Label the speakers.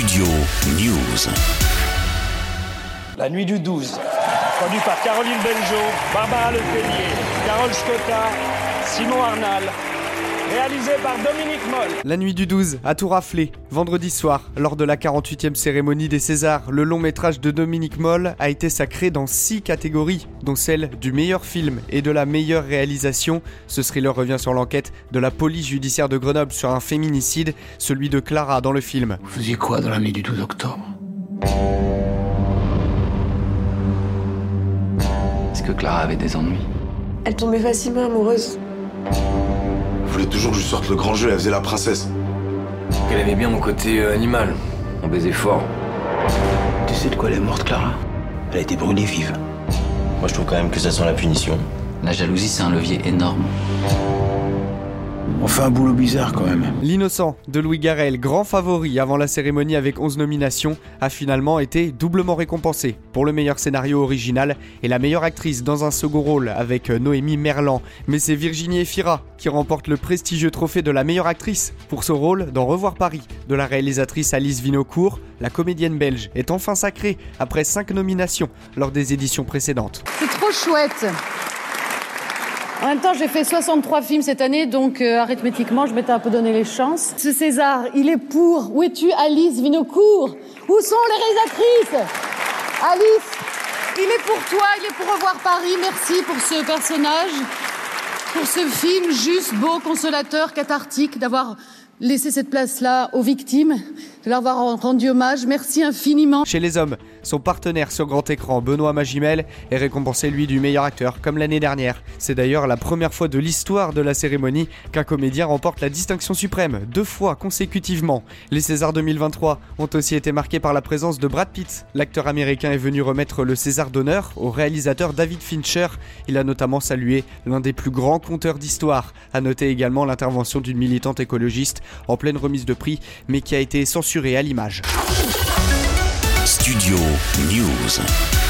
Speaker 1: Studio News.
Speaker 2: La nuit du 12. Produit par Caroline Benjo, Barbara Letellier, Carole Scotta, Simon Arnal. Réalisé par Dominique Moll.
Speaker 3: La nuit du 12, à tout raflé, vendredi soir, lors de la 48e cérémonie des Césars, le long métrage de Dominique Moll a été sacré dans 6 catégories, dont celle du meilleur film et de la meilleure réalisation. Ce thriller revient sur l'enquête de la police judiciaire de Grenoble sur un féminicide, celui de Clara dans le film.
Speaker 4: Vous faisiez quoi dans la nuit du 12 octobre?
Speaker 5: Est-ce que Clara avait des ennuis?
Speaker 6: Elle tombait facilement amoureuse.
Speaker 7: Je voulais toujours que je sorte le grand jeu, elle faisait la princesse.
Speaker 8: Elle aimait bien mon côté euh, animal. On baisait fort.
Speaker 4: Tu sais de quoi elle est morte, Clara? Elle a été brûlée vive.
Speaker 9: Moi, je trouve quand même que ça sent la punition.
Speaker 5: La jalousie, c'est un levier énorme.
Speaker 4: On fait un boulot bizarre quand même.
Speaker 3: L'innocent de Louis Garrel, grand favori avant la cérémonie avec 11 nominations, a finalement été doublement récompensé pour le meilleur scénario original et la meilleure actrice dans un second rôle avec Noémie Merlan. Mais c'est Virginie Efira qui remporte le prestigieux trophée de la meilleure actrice pour ce rôle dans Revoir Paris de la réalisatrice Alice Vinocourt. La comédienne belge est enfin sacrée après 5 nominations lors des éditions précédentes.
Speaker 10: C'est trop chouette en même temps, j'ai fait 63 films cette année, donc euh, arithmétiquement, je m'étais un peu donné les chances. Ce César, il est pour. Où es-tu, Alice Vinocourt? Où sont les réalisatrices? Alice, il est pour toi, il est pour revoir Paris. Merci pour ce personnage, pour ce film juste, beau, consolateur, cathartique, d'avoir laissé cette place-là aux victimes, de leur avoir rendu hommage. Merci infiniment.
Speaker 3: Chez les hommes, son partenaire sur grand écran, Benoît Magimel, est récompensé lui du meilleur acteur, comme l'année dernière. C'est d'ailleurs la première fois de l'histoire de la cérémonie qu'un comédien remporte la distinction suprême, deux fois consécutivement. Les Césars 2023 ont aussi été marqués par la présence de Brad Pitt. L'acteur américain est venu remettre le César d'honneur au réalisateur David Fincher. Il a notamment salué l'un des plus grands conteurs d'histoire. A noter également l'intervention d'une militante écologiste en pleine remise de prix, mais qui a été censurée à l'image.
Speaker 1: Studio News.